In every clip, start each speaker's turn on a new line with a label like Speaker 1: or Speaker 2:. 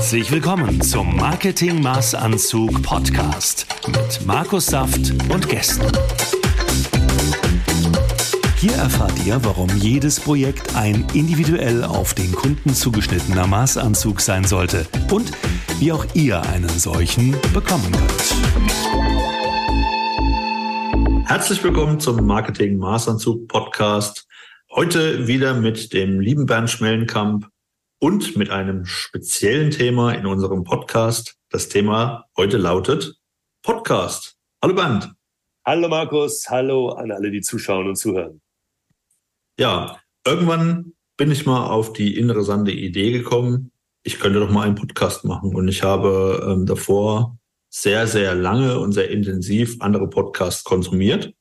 Speaker 1: Herzlich willkommen zum Marketing Maßanzug Podcast mit Markus Saft und Gästen. Hier erfahrt ihr, warum jedes Projekt ein individuell auf den Kunden zugeschnittener Maßanzug sein sollte und wie auch ihr einen solchen bekommen könnt.
Speaker 2: Herzlich willkommen zum Marketing Maßanzug Podcast. Heute wieder mit dem lieben Bernd Schmellenkamp und mit einem speziellen Thema in unserem Podcast. Das Thema heute lautet Podcast. Hallo Bernd.
Speaker 3: Hallo Markus, hallo an alle, die zuschauen und zuhören.
Speaker 2: Ja, irgendwann bin ich mal auf die interessante Idee gekommen, ich könnte doch mal einen Podcast machen. Und ich habe ähm, davor sehr, sehr lange und sehr intensiv andere Podcasts konsumiert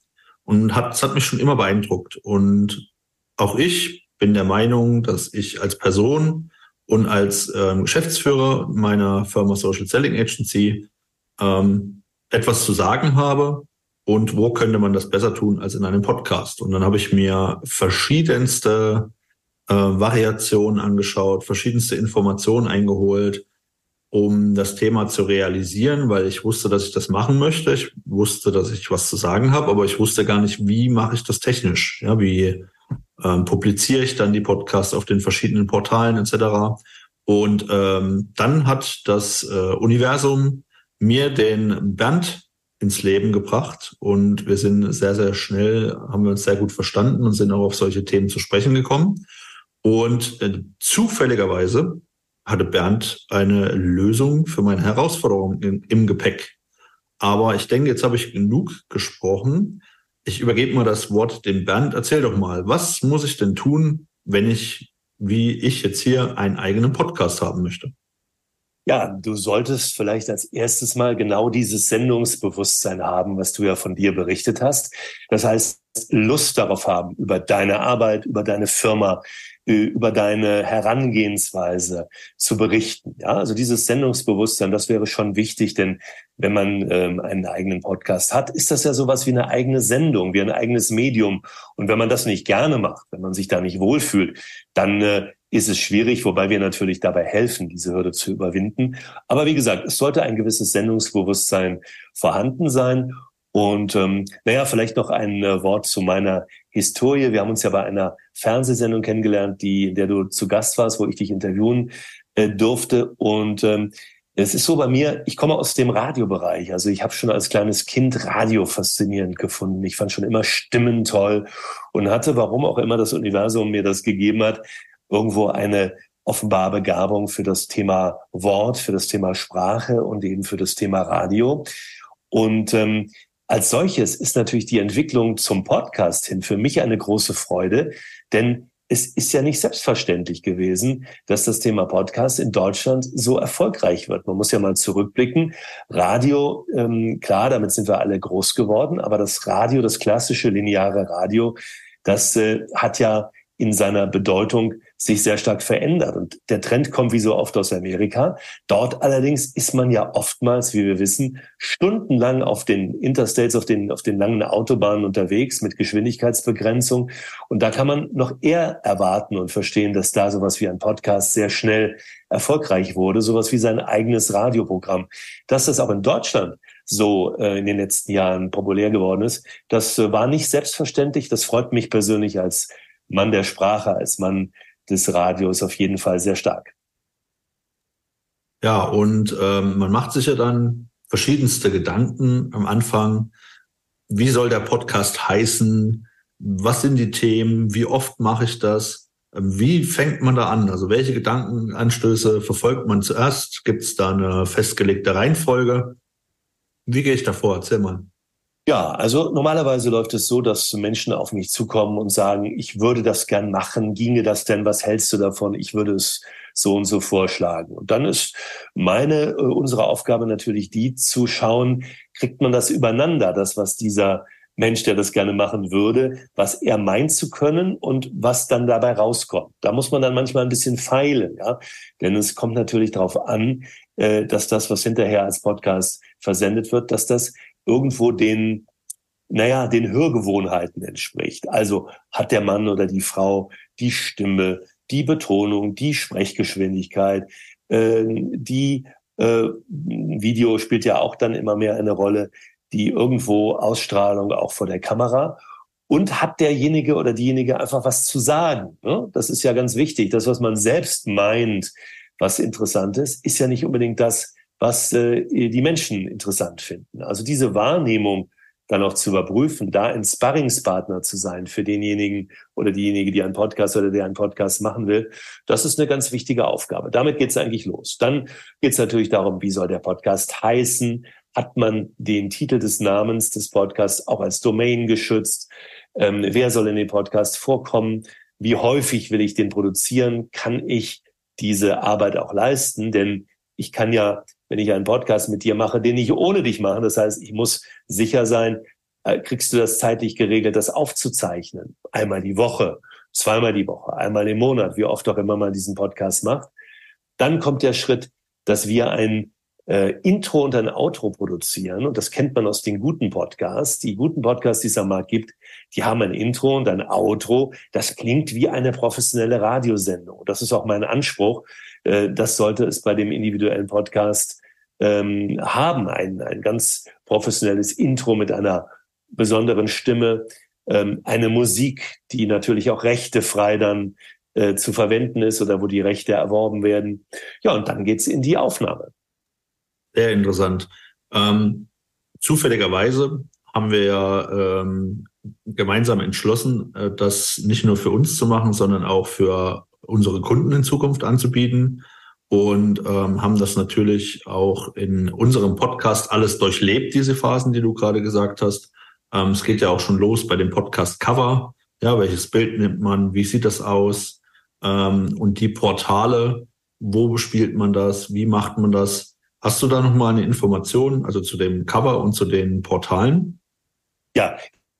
Speaker 2: und hat, es hat mich schon immer beeindruckt. Und auch ich bin der Meinung, dass ich als Person und als ähm, Geschäftsführer meiner Firma Social Selling Agency ähm, etwas zu sagen habe und wo könnte man das besser tun als in einem Podcast. Und dann habe ich mir verschiedenste äh, Variationen angeschaut, verschiedenste Informationen eingeholt, um das Thema zu realisieren, weil ich wusste, dass ich das machen möchte. Ich wusste, dass ich was zu sagen habe, aber ich wusste gar nicht, wie mache ich das technisch. Ja, wie ähm, publiziere ich dann die Podcasts auf den verschiedenen Portalen etc. Und ähm, dann hat das äh, Universum mir den Bernd ins Leben gebracht und wir sind sehr, sehr schnell, haben wir uns sehr gut verstanden und sind auch auf solche Themen zu sprechen gekommen. Und äh, zufälligerweise hatte Bernd eine Lösung für meine Herausforderung in, im Gepäck. Aber ich denke, jetzt habe ich genug gesprochen. Ich übergebe mal das Wort dem Bernd. Erzähl doch mal, was muss ich denn tun, wenn ich, wie ich jetzt hier, einen eigenen Podcast haben möchte?
Speaker 3: Ja, du solltest vielleicht als erstes mal genau dieses Sendungsbewusstsein haben, was du ja von dir berichtet hast. Das heißt, Lust darauf haben, über deine Arbeit, über deine Firma, über deine Herangehensweise zu berichten. Ja, also dieses Sendungsbewusstsein, das wäre schon wichtig, denn wenn man ähm, einen eigenen Podcast hat, ist das ja sowas wie eine eigene Sendung, wie ein eigenes Medium. Und wenn man das nicht gerne macht, wenn man sich da nicht wohlfühlt, dann äh, ist es schwierig, wobei wir natürlich dabei helfen, diese Hürde zu überwinden. Aber wie gesagt, es sollte ein gewisses Sendungsbewusstsein vorhanden sein. Und ähm, naja, vielleicht noch ein äh, Wort zu meiner Historie. Wir haben uns ja bei einer Fernsehsendung kennengelernt, die, in der du zu Gast warst, wo ich dich interviewen äh, durfte. Und ähm, es ist so bei mir, ich komme aus dem Radiobereich. Also ich habe schon als kleines Kind Radio faszinierend gefunden. Ich fand schon immer Stimmen toll und hatte, warum auch immer das Universum mir das gegeben hat, irgendwo eine offenbar Begabung für das Thema Wort, für das Thema Sprache und eben für das Thema Radio. Und ähm, als solches ist natürlich die Entwicklung zum Podcast hin für mich eine große Freude, denn es ist ja nicht selbstverständlich gewesen, dass das Thema Podcast in Deutschland so erfolgreich wird. Man muss ja mal zurückblicken. Radio, ähm, klar, damit sind wir alle groß geworden, aber das Radio, das klassische lineare Radio, das äh, hat ja in seiner Bedeutung sich sehr stark verändert. Und der Trend kommt wie so oft aus Amerika. Dort allerdings ist man ja oftmals, wie wir wissen, stundenlang auf den Interstates, auf den, auf den langen Autobahnen unterwegs mit Geschwindigkeitsbegrenzung. Und da kann man noch eher erwarten und verstehen, dass da sowas wie ein Podcast sehr schnell erfolgreich wurde, sowas wie sein eigenes Radioprogramm. Dass das auch in Deutschland so äh, in den letzten Jahren populär geworden ist, das äh, war nicht selbstverständlich. Das freut mich persönlich als Mann der Sprache, als Mann des Radios auf jeden Fall sehr stark.
Speaker 2: Ja, und ähm, man macht sich ja dann verschiedenste Gedanken am Anfang. Wie soll der Podcast heißen? Was sind die Themen? Wie oft mache ich das? Wie fängt man da an? Also welche Gedankenanstöße verfolgt man zuerst? Gibt es da eine festgelegte Reihenfolge? Wie gehe ich da vor? Erzähl mal.
Speaker 3: Ja, also normalerweise läuft es so, dass Menschen auf mich zukommen und sagen, ich würde das gern machen, ginge das denn, was hältst du davon? Ich würde es so und so vorschlagen. Und dann ist meine, äh, unsere Aufgabe natürlich die zu schauen, kriegt man das übereinander, das, was dieser Mensch, der das gerne machen würde, was er meint zu können und was dann dabei rauskommt. Da muss man dann manchmal ein bisschen feilen, ja. Denn es kommt natürlich darauf an, äh, dass das, was hinterher als Podcast versendet wird, dass das irgendwo den, naja, den Hörgewohnheiten entspricht. Also hat der Mann oder die Frau die Stimme, die Betonung, die Sprechgeschwindigkeit, äh, die äh, Video spielt ja auch dann immer mehr eine Rolle, die irgendwo Ausstrahlung auch vor der Kamera und hat derjenige oder diejenige einfach was zu sagen. Ne? Das ist ja ganz wichtig. Das, was man selbst meint, was interessant ist, ist ja nicht unbedingt das, was äh, die Menschen interessant finden. Also diese Wahrnehmung dann auch zu überprüfen, da ein Sparringspartner zu sein für denjenigen oder diejenige, die einen Podcast oder der einen Podcast machen will, das ist eine ganz wichtige Aufgabe. Damit geht es eigentlich los. Dann geht es natürlich darum, wie soll der Podcast heißen? Hat man den Titel des Namens des Podcasts auch als Domain geschützt? Ähm, wer soll in dem Podcast vorkommen? Wie häufig will ich den produzieren? Kann ich diese Arbeit auch leisten? Denn ich kann ja, wenn ich einen Podcast mit dir mache, den ich ohne dich mache. Das heißt, ich muss sicher sein, äh, kriegst du das zeitlich geregelt, das aufzuzeichnen? Einmal die Woche, zweimal die Woche, einmal im Monat, wie oft auch immer man diesen Podcast macht. Dann kommt der Schritt, dass wir ein äh, Intro und ein Outro produzieren. Und das kennt man aus den guten Podcasts. Die guten Podcasts, die es am Markt gibt, die haben ein Intro und ein Outro. Das klingt wie eine professionelle Radiosendung. Das ist auch mein Anspruch. Äh, das sollte es bei dem individuellen Podcast ähm, haben. Ein, ein ganz professionelles Intro mit einer besonderen Stimme, ähm, eine Musik, die natürlich auch rechtefrei dann äh, zu verwenden ist oder wo die Rechte erworben werden. Ja, und dann geht's in die Aufnahme.
Speaker 2: Sehr interessant. Ähm, zufälligerweise haben wir ja ähm, gemeinsam entschlossen, äh, das nicht nur für uns zu machen, sondern auch für unsere Kunden in Zukunft anzubieten und ähm, haben das natürlich auch in unserem Podcast alles durchlebt, diese Phasen, die du gerade gesagt hast. Ähm, es geht ja auch schon los bei dem Podcast Cover. Ja, welches Bild nimmt man? Wie sieht das aus? Ähm, und die Portale, wo bespielt man das? Wie macht man das? Hast du da noch mal eine Information, also zu dem Cover und zu den Portalen?
Speaker 3: Ja,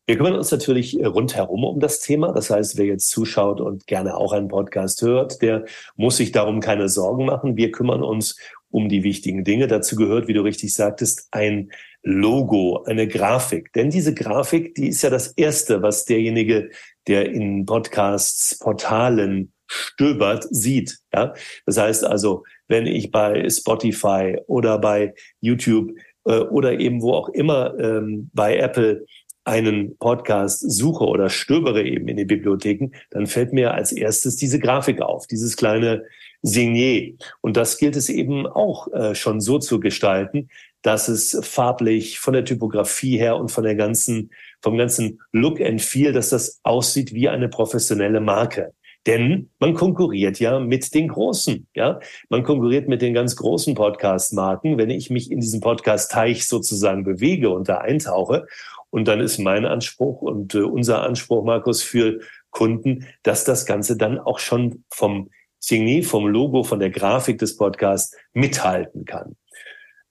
Speaker 3: wir kümmern uns natürlich äh, rundherum um das Thema. Das heißt, wer jetzt zuschaut und gerne auch einen Podcast hört, der muss sich darum keine Sorgen machen. Wir kümmern uns um die wichtigen Dinge. Dazu gehört, wie du richtig sagtest, ein Logo, eine Grafik. Denn diese Grafik, die ist ja das Erste, was derjenige, der in Podcasts, Portalen stöbert, sieht. Ja? Das heißt also, wenn ich bei Spotify oder bei YouTube äh, oder eben wo auch immer ähm, bei Apple einen Podcast suche oder stöbere eben in den Bibliotheken, dann fällt mir als erstes diese Grafik auf, dieses kleine Signet. Und das gilt es eben auch äh, schon so zu gestalten, dass es farblich von der Typografie her und von der ganzen, vom ganzen Look and Feel, dass das aussieht wie eine professionelle Marke. Denn man konkurriert ja mit den Großen, ja. Man konkurriert mit den ganz großen Podcast-Marken. Wenn ich mich in diesem Podcast-Teich sozusagen bewege und da eintauche und dann ist mein Anspruch und äh, unser Anspruch, Markus, für Kunden, dass das Ganze dann auch schon vom Signet, vom Logo, von der Grafik des Podcasts mithalten kann.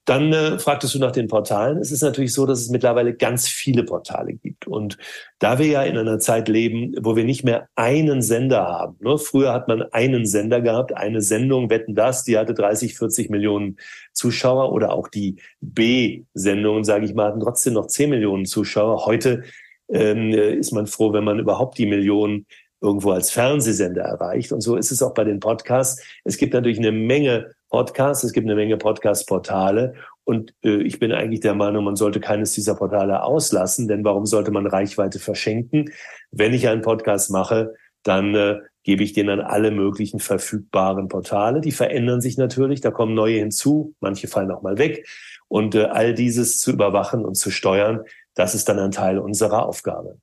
Speaker 3: Dann äh, fragtest du nach den Portalen. Es ist natürlich so, dass es mittlerweile ganz viele Portale gibt. Und da wir ja in einer Zeit leben, wo wir nicht mehr einen Sender haben. Ne? Früher hat man einen Sender gehabt, eine Sendung, Wetten das, die hatte 30, 40 Millionen Zuschauer oder auch die B-Sendungen, sage ich mal, hatten trotzdem noch 10 Millionen Zuschauer. Heute ähm, ist man froh, wenn man überhaupt die Millionen irgendwo als Fernsehsender erreicht. Und so ist es auch bei den Podcasts. Es gibt natürlich eine Menge Podcasts, es gibt eine Menge Podcast-Portale und äh, ich bin eigentlich der Meinung, man sollte keines dieser Portale auslassen, denn warum sollte man Reichweite verschenken? Wenn ich einen Podcast mache, dann äh, gebe ich den an alle möglichen verfügbaren Portale. Die verändern sich natürlich, da kommen neue hinzu, manche fallen auch mal weg. Und äh, all dieses zu überwachen und zu steuern, das ist dann ein Teil unserer Aufgabe.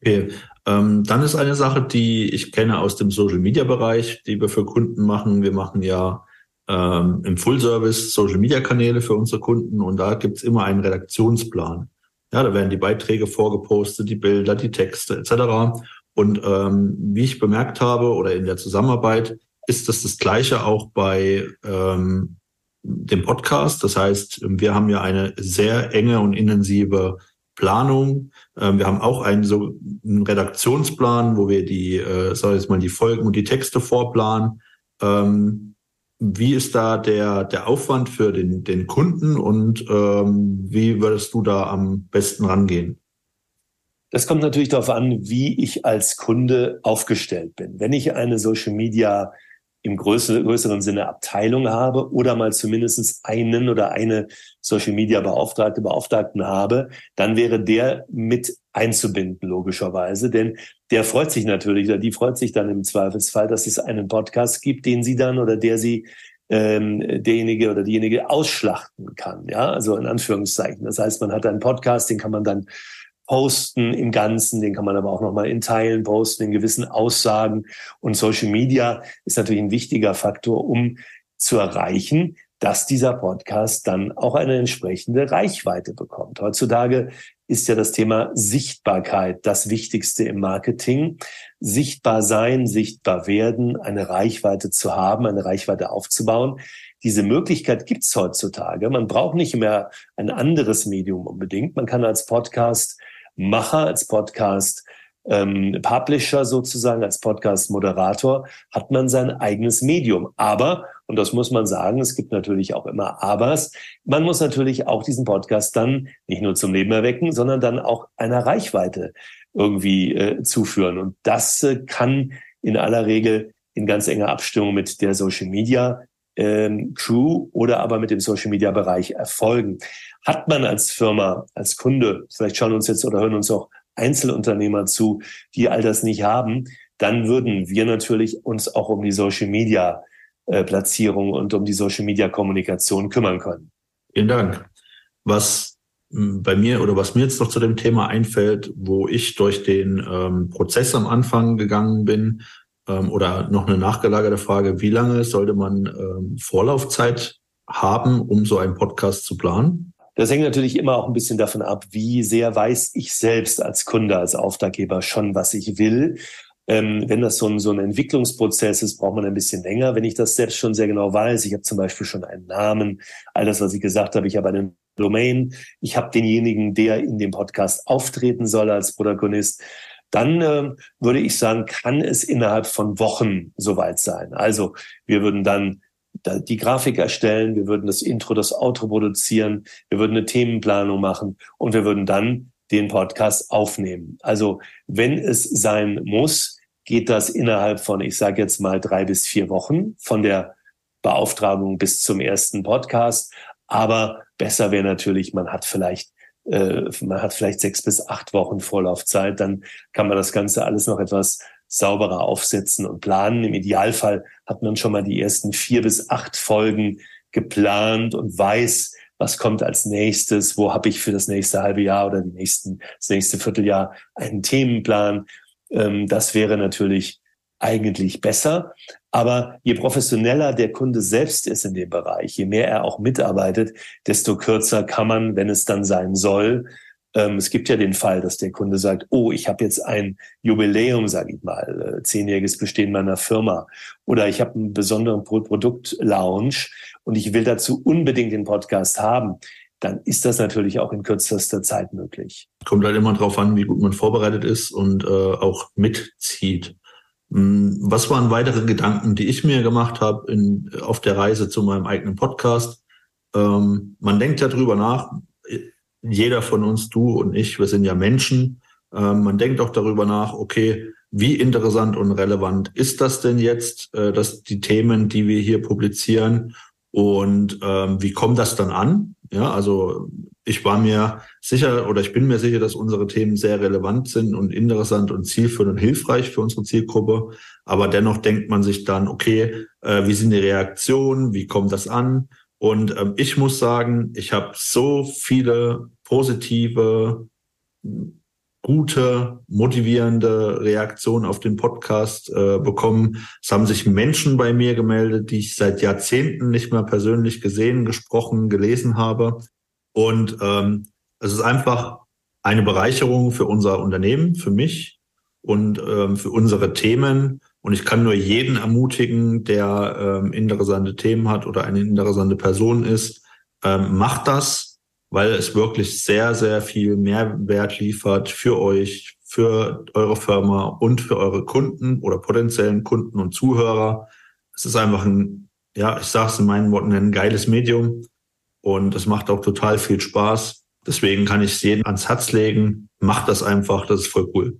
Speaker 2: Okay. Ähm, dann ist eine Sache, die ich kenne aus dem Social-Media-Bereich, die wir für Kunden machen. Wir machen ja ähm, im Full-Service Social-Media-Kanäle für unsere Kunden und da gibt's immer einen Redaktionsplan. Ja, da werden die Beiträge vorgepostet, die Bilder, die Texte etc. Und ähm, wie ich bemerkt habe oder in der Zusammenarbeit, ist das das Gleiche auch bei ähm, dem Podcast. Das heißt, wir haben ja eine sehr enge und intensive Planung. Ähm, wir haben auch einen so einen Redaktionsplan, wo wir die, äh, sag ich mal, die Folgen und die Texte vorplanen. Ähm, wie ist da der, der Aufwand für den, den Kunden und ähm, wie würdest du da am besten rangehen?
Speaker 3: Das kommt natürlich darauf an, wie ich als Kunde aufgestellt bin. Wenn ich eine Social Media im größeren, Sinne Abteilung habe oder mal zumindest einen oder eine Social Media Beauftragte, Beauftragten habe, dann wäre der mit einzubinden, logischerweise. Denn der freut sich natürlich, oder die freut sich dann im Zweifelsfall, dass es einen Podcast gibt, den sie dann oder der sie ähm, derjenige oder diejenige ausschlachten kann. Ja, also in Anführungszeichen. Das heißt, man hat einen Podcast, den kann man dann posten im Ganzen, den kann man aber auch nochmal in Teilen posten, in gewissen Aussagen. Und Social Media ist natürlich ein wichtiger Faktor, um zu erreichen, dass dieser Podcast dann auch eine entsprechende Reichweite bekommt. Heutzutage ist ja das Thema Sichtbarkeit das Wichtigste im Marketing. Sichtbar sein, sichtbar werden, eine Reichweite zu haben, eine Reichweite aufzubauen. Diese Möglichkeit gibt's heutzutage. Man braucht nicht mehr ein anderes Medium unbedingt. Man kann als Podcast Macher, als Podcast ähm, Publisher sozusagen, als Podcast-Moderator, hat man sein eigenes Medium. Aber, und das muss man sagen, es gibt natürlich auch immer Abers, man muss natürlich auch diesen Podcast dann nicht nur zum Leben erwecken, sondern dann auch einer Reichweite irgendwie äh, zuführen. Und das äh, kann in aller Regel in ganz enger Abstimmung mit der Social Media ähm, Crew oder aber mit dem Social Media Bereich erfolgen. Hat man als Firma, als Kunde, vielleicht schauen uns jetzt oder hören uns auch Einzelunternehmer zu, die all das nicht haben, dann würden wir natürlich uns auch um die Social Media äh, Platzierung und um die Social Media Kommunikation kümmern können.
Speaker 2: Vielen Dank. Was hm, bei mir oder was mir jetzt noch zu dem Thema einfällt, wo ich durch den ähm, Prozess am Anfang gegangen bin, ähm, oder noch eine nachgelagerte Frage, wie lange sollte man ähm, Vorlaufzeit haben, um so einen Podcast zu planen?
Speaker 3: Das hängt natürlich immer auch ein bisschen davon ab, wie sehr weiß ich selbst als Kunde, als Auftraggeber schon, was ich will. Ähm, wenn das so ein, so ein Entwicklungsprozess ist, braucht man ein bisschen länger. Wenn ich das selbst schon sehr genau weiß, ich habe zum Beispiel schon einen Namen, all das, was ich gesagt habe, ich habe einen Domain, ich habe denjenigen, der in dem Podcast auftreten soll als Protagonist, dann äh, würde ich sagen, kann es innerhalb von Wochen soweit sein. Also wir würden dann die Grafik erstellen, wir würden das Intro, das Outro produzieren, wir würden eine Themenplanung machen und wir würden dann den Podcast aufnehmen. Also wenn es sein muss, geht das innerhalb von, ich sage jetzt mal, drei bis vier Wochen von der Beauftragung bis zum ersten Podcast. Aber besser wäre natürlich, man hat vielleicht äh, man hat vielleicht sechs bis acht Wochen Vorlaufzeit, dann kann man das Ganze alles noch etwas sauberer aufsetzen und planen. Im Idealfall hat man schon mal die ersten vier bis acht Folgen geplant und weiß, was kommt als nächstes, wo habe ich für das nächste halbe Jahr oder die nächsten, das nächste Vierteljahr einen Themenplan. Ähm, das wäre natürlich eigentlich besser. Aber je professioneller der Kunde selbst ist in dem Bereich, je mehr er auch mitarbeitet, desto kürzer kann man, wenn es dann sein soll, ähm, es gibt ja den Fall, dass der Kunde sagt, oh, ich habe jetzt ein Jubiläum, sage ich mal, äh, zehnjähriges Bestehen meiner Firma oder ich habe einen besonderen Pro Produktlaunch und ich will dazu unbedingt den Podcast haben dann ist das natürlich auch in kürzester Zeit möglich.
Speaker 2: Kommt halt immer drauf an, wie gut man vorbereitet ist und äh, auch mitzieht. Hm, was waren weitere Gedanken, die ich mir gemacht habe in, auf der Reise zu meinem eigenen Podcast? Ähm, man denkt ja drüber nach, jeder von uns, du und ich, wir sind ja Menschen. Ähm, man denkt auch darüber nach, okay, wie interessant und relevant ist das denn jetzt, äh, dass die Themen, die wir hier publizieren und ähm, wie kommt das dann an? Ja, also ich war mir sicher oder ich bin mir sicher, dass unsere Themen sehr relevant sind und interessant und zielführend und hilfreich für unsere Zielgruppe. Aber dennoch denkt man sich dann, okay, äh, wie sind die Reaktionen? Wie kommt das an? Und ähm, ich muss sagen, ich habe so viele positive, gute, motivierende Reaktionen auf den Podcast äh, bekommen. Es haben sich Menschen bei mir gemeldet, die ich seit Jahrzehnten nicht mehr persönlich gesehen, gesprochen, gelesen habe. Und ähm, es ist einfach eine Bereicherung für unser Unternehmen, für mich und ähm, für unsere Themen. Und ich kann nur jeden ermutigen, der ähm, interessante Themen hat oder eine interessante Person ist, ähm, macht das, weil es wirklich sehr, sehr viel Mehrwert liefert für euch, für eure Firma und für eure Kunden oder potenziellen Kunden und Zuhörer. Es ist einfach ein, ja, ich sage es in meinen Worten, ein geiles Medium und es macht auch total viel Spaß. Deswegen kann ich es jedem ans Herz legen. Macht das einfach, das ist voll cool.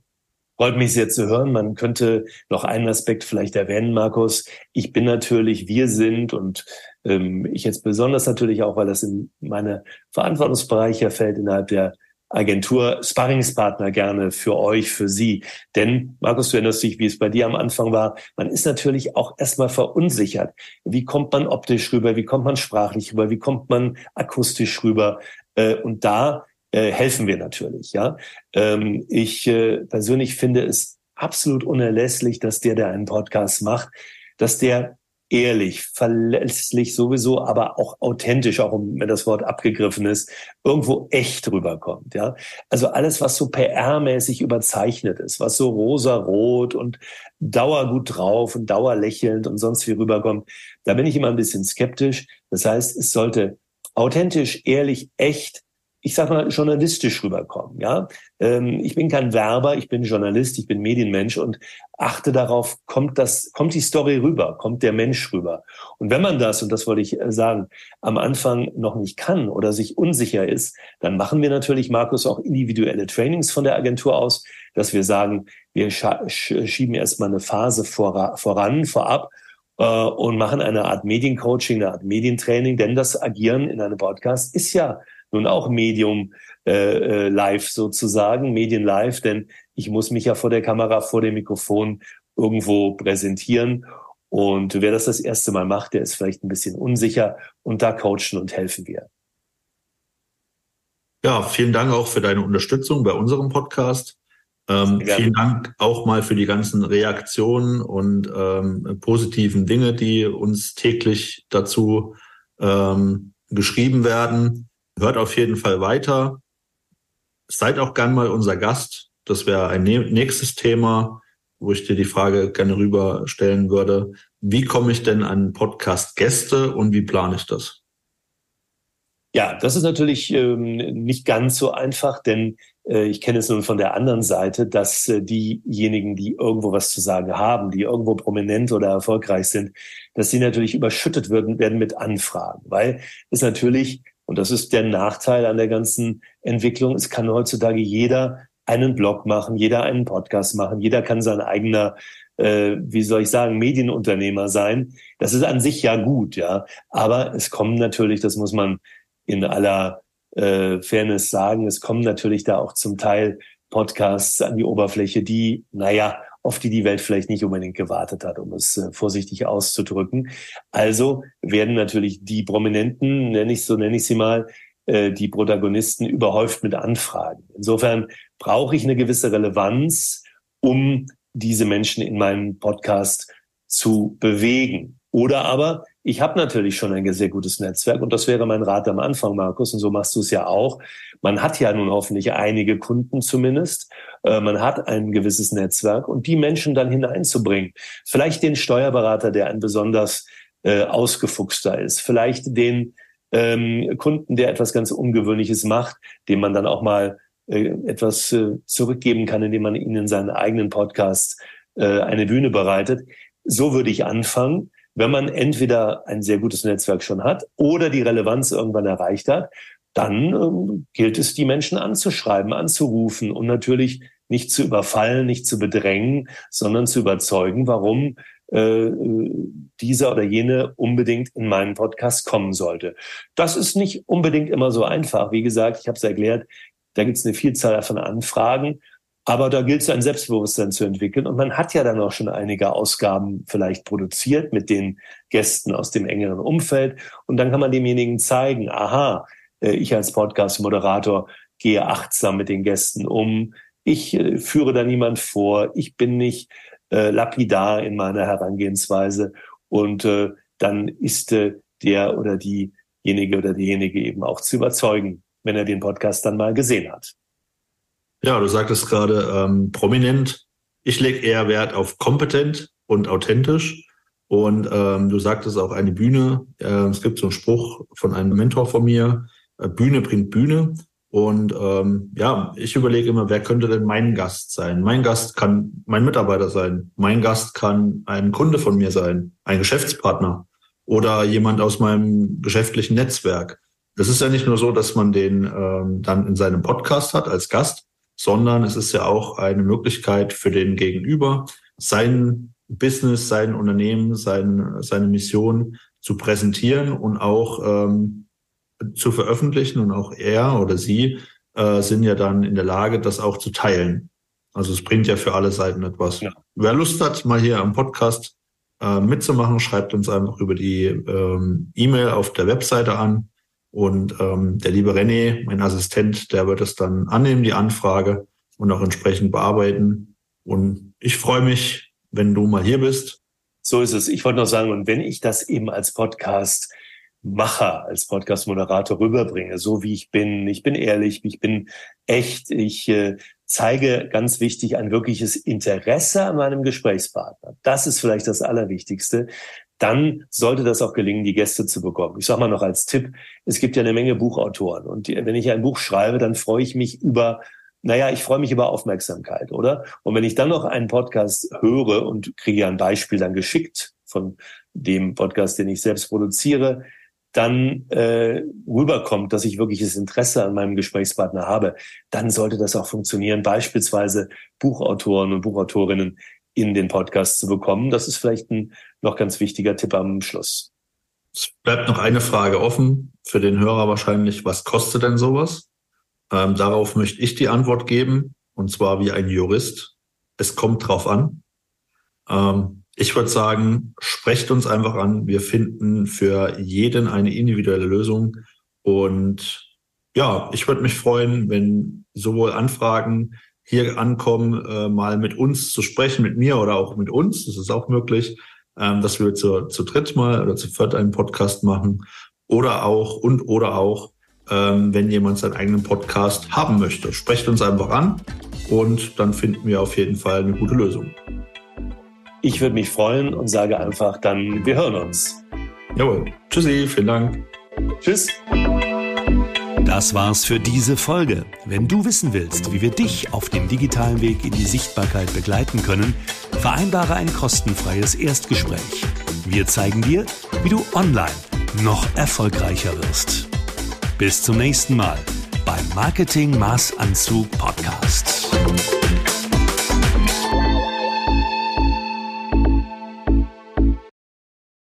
Speaker 3: Freut mich sehr zu hören. Man könnte noch einen Aspekt vielleicht erwähnen, Markus. Ich bin natürlich, wir sind und ähm, ich jetzt besonders natürlich auch, weil das in meine Verantwortungsbereiche fällt innerhalb der Agentur, Sparringspartner gerne für euch, für Sie. Denn, Markus, du erinnerst dich, wie es bei dir am Anfang war, man ist natürlich auch erstmal verunsichert. Wie kommt man optisch rüber? Wie kommt man sprachlich rüber? Wie kommt man akustisch rüber? Äh, und da äh, helfen wir natürlich. Ja, ähm, ich äh, persönlich finde es absolut unerlässlich, dass der, der einen Podcast macht, dass der ehrlich, verlässlich sowieso, aber auch authentisch, auch wenn das Wort abgegriffen ist, irgendwo echt rüberkommt. Ja, also alles, was so PR-mäßig überzeichnet ist, was so rosa-rot und dauergut drauf und dauerlächelnd und sonst wie rüberkommt, da bin ich immer ein bisschen skeptisch. Das heißt, es sollte authentisch, ehrlich, echt ich sag mal, journalistisch rüberkommen. Ja, ähm, ich bin kein Werber, ich bin Journalist, ich bin Medienmensch und achte darauf, kommt das, kommt die Story rüber, kommt der Mensch rüber. Und wenn man das, und das wollte ich äh, sagen, am Anfang noch nicht kann oder sich unsicher ist, dann machen wir natürlich, Markus, auch individuelle Trainings von der Agentur aus, dass wir sagen, wir schieben erstmal eine Phase voran, vorab äh, und machen eine Art Mediencoaching, eine Art Medientraining, denn das Agieren in einem Podcast ist ja nun auch Medium äh, äh, live sozusagen, Medien live, denn ich muss mich ja vor der Kamera, vor dem Mikrofon irgendwo präsentieren. Und wer das das erste Mal macht, der ist vielleicht ein bisschen unsicher und da coachen und helfen wir.
Speaker 2: Ja, vielen Dank auch für deine Unterstützung bei unserem Podcast. Ähm, vielen Dank auch mal für die ganzen Reaktionen und ähm, positiven Dinge, die uns täglich dazu ähm, geschrieben werden. Hört auf jeden Fall weiter. Seid auch gern mal unser Gast. Das wäre ein nächstes Thema, wo ich dir die Frage gerne rüberstellen würde. Wie komme ich denn an Podcast-Gäste und wie plane ich das?
Speaker 3: Ja, das ist natürlich ähm, nicht ganz so einfach, denn äh, ich kenne es nun von der anderen Seite, dass äh, diejenigen, die irgendwo was zu sagen haben, die irgendwo prominent oder erfolgreich sind, dass sie natürlich überschüttet werden, werden mit Anfragen, weil es natürlich und das ist der Nachteil an der ganzen Entwicklung. Es kann heutzutage jeder einen Blog machen, jeder einen Podcast machen, jeder kann sein eigener, äh, wie soll ich sagen, Medienunternehmer sein. Das ist an sich ja gut, ja. Aber es kommen natürlich, das muss man in aller äh, Fairness sagen, es kommen natürlich da auch zum Teil Podcasts an die Oberfläche, die, naja, auf die die Welt vielleicht nicht unbedingt gewartet hat, um es äh, vorsichtig auszudrücken. Also werden natürlich die Prominenten, nenne ich so, nenne ich sie mal, äh, die Protagonisten überhäuft mit Anfragen. Insofern brauche ich eine gewisse Relevanz, um diese Menschen in meinem Podcast zu bewegen. Oder aber ich habe natürlich schon ein sehr gutes Netzwerk und das wäre mein Rat am Anfang, Markus, und so machst du es ja auch. Man hat ja nun hoffentlich einige Kunden zumindest, äh, man hat ein gewisses Netzwerk und die Menschen dann hineinzubringen. Vielleicht den Steuerberater, der ein besonders äh, ausgefuchster ist, vielleicht den ähm, Kunden, der etwas ganz Ungewöhnliches macht, dem man dann auch mal äh, etwas äh, zurückgeben kann, indem man ihnen in seinen eigenen Podcast äh, eine Bühne bereitet. So würde ich anfangen wenn man entweder ein sehr gutes Netzwerk schon hat oder die Relevanz irgendwann erreicht hat, dann ähm, gilt es, die Menschen anzuschreiben, anzurufen und natürlich nicht zu überfallen, nicht zu bedrängen, sondern zu überzeugen, warum äh, dieser oder jene unbedingt in meinen Podcast kommen sollte. Das ist nicht unbedingt immer so einfach. Wie gesagt, ich habe es erklärt, da gibt es eine Vielzahl von Anfragen aber da gilt es, ein Selbstbewusstsein zu entwickeln. Und man hat ja dann auch schon einige Ausgaben vielleicht produziert mit den Gästen aus dem engeren Umfeld. Und dann kann man demjenigen zeigen, aha, äh, ich als Podcast-Moderator gehe achtsam mit den Gästen um. Ich äh, führe da niemand vor. Ich bin nicht äh, lapidar in meiner Herangehensweise. Und äh, dann ist äh, der oder diejenige oder diejenige eben auch zu überzeugen, wenn er den Podcast dann mal gesehen hat.
Speaker 2: Ja, du sagtest gerade ähm, prominent. Ich lege eher Wert auf kompetent und authentisch. Und ähm, du sagtest auch eine Bühne. Äh, es gibt so einen Spruch von einem Mentor von mir, äh, Bühne bringt Bühne. Und ähm, ja, ich überlege immer, wer könnte denn mein Gast sein? Mein Gast kann mein Mitarbeiter sein. Mein Gast kann ein Kunde von mir sein, ein Geschäftspartner oder jemand aus meinem geschäftlichen Netzwerk. Das ist ja nicht nur so, dass man den ähm, dann in seinem Podcast hat als Gast, sondern es ist ja auch eine Möglichkeit für den Gegenüber, sein Business, sein Unternehmen, sein, seine Mission zu präsentieren und auch ähm, zu veröffentlichen. Und auch er oder sie äh, sind ja dann in der Lage, das auch zu teilen. Also es bringt ja für alle Seiten etwas. Ja. Wer Lust hat, mal hier am Podcast äh, mitzumachen, schreibt uns einfach über die ähm, E-Mail auf der Webseite an. Und ähm, der liebe René, mein Assistent, der wird es dann annehmen, die Anfrage, und auch entsprechend bearbeiten. Und ich freue mich, wenn du mal hier bist.
Speaker 3: So ist es. Ich wollte noch sagen, und wenn ich das eben als Podcast Macher, als Podcast-Moderator rüberbringe, so wie ich bin. Ich bin ehrlich, ich bin echt. Ich äh, zeige ganz wichtig ein wirkliches Interesse an meinem Gesprächspartner. Das ist vielleicht das Allerwichtigste. Dann sollte das auch gelingen, die Gäste zu bekommen. Ich sage mal noch als Tipp, es gibt ja eine Menge Buchautoren. Und wenn ich ein Buch schreibe, dann freue ich mich über naja, ich freue mich über Aufmerksamkeit, oder? Und wenn ich dann noch einen Podcast höre und kriege ein Beispiel dann geschickt von dem Podcast, den ich selbst produziere, dann äh, rüberkommt, dass ich wirkliches Interesse an meinem Gesprächspartner habe, dann sollte das auch funktionieren, beispielsweise Buchautoren und Buchautorinnen in den Podcast zu bekommen. Das ist vielleicht ein noch ganz wichtiger Tipp am Schluss.
Speaker 2: Es bleibt noch eine Frage offen, für den Hörer wahrscheinlich. Was kostet denn sowas? Ähm, darauf möchte ich die Antwort geben, und zwar wie ein Jurist. Es kommt drauf an. Ähm, ich würde sagen, sprecht uns einfach an. Wir finden für jeden eine individuelle Lösung. Und ja, ich würde mich freuen, wenn sowohl Anfragen hier ankommen, äh, mal mit uns zu sprechen, mit mir oder auch mit uns. Das ist auch möglich, ähm, dass wir zu, zu dritt mal oder zu viert einen Podcast machen. Oder auch und oder auch, ähm, wenn jemand seinen eigenen Podcast haben möchte. Sprecht uns einfach an und dann finden wir auf jeden Fall eine gute Lösung.
Speaker 3: Ich würde mich freuen und sage einfach dann, wir hören uns.
Speaker 2: Jawohl. Tschüssi, vielen Dank.
Speaker 3: Tschüss.
Speaker 1: Das war's für diese Folge. Wenn du wissen willst, wie wir dich auf dem digitalen Weg in die Sichtbarkeit begleiten können, vereinbare ein kostenfreies Erstgespräch. Wir zeigen dir, wie du online noch erfolgreicher wirst. Bis zum nächsten Mal beim Marketing Maßanzug Podcast.